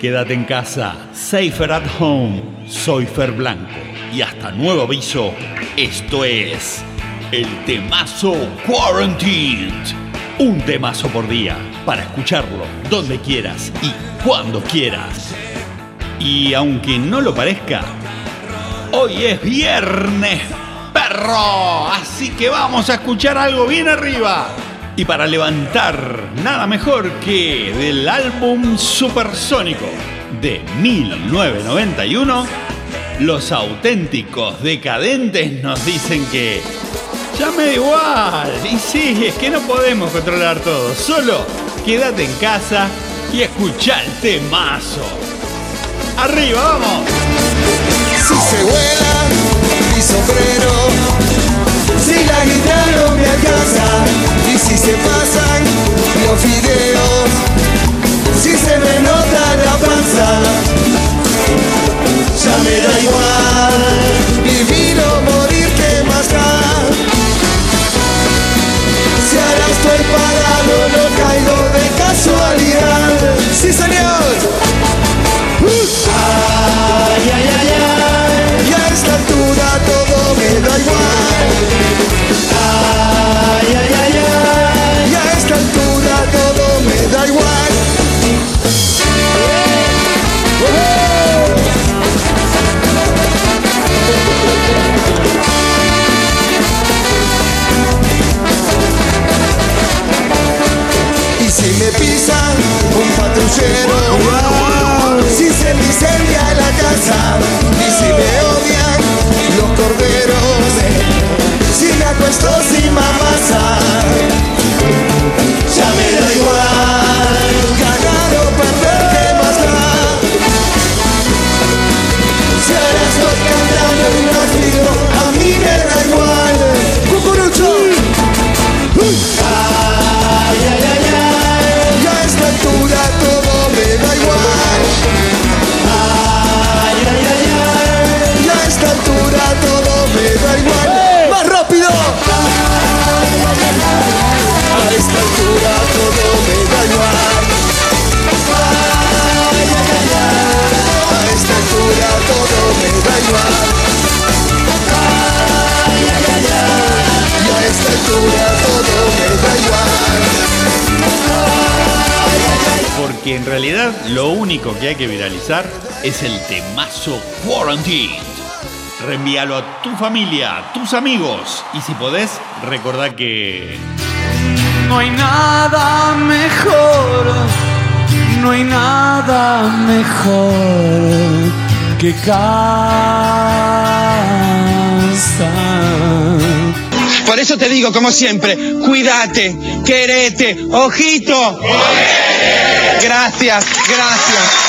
Quédate en casa, safer at home. Soy Fer Blanco y hasta nuevo aviso, esto es el temazo Quarantined. Un temazo por día para escucharlo donde quieras y cuando quieras. Y aunque no lo parezca, hoy es viernes, perro. Así que vamos a escuchar algo bien arriba. Y para levantar, nada mejor que del álbum Supersónico de 1991, los auténticos decadentes nos dicen que ya me da igual. Y sí, es que no podemos controlar todo. Solo quédate en casa y escucha el. ¡Arriba, vamos! Si me pisan un patrullero, si se incendia la casa, Porque en realidad lo único que hay que viralizar es el temazo Quarantine. Reenvíalo a tu familia, a tus amigos. Y si podés, recordá que. No hay nada mejor, no hay nada mejor que casa. Por eso te digo, como siempre, cuídate, querete, ojito. Gracias, gracias.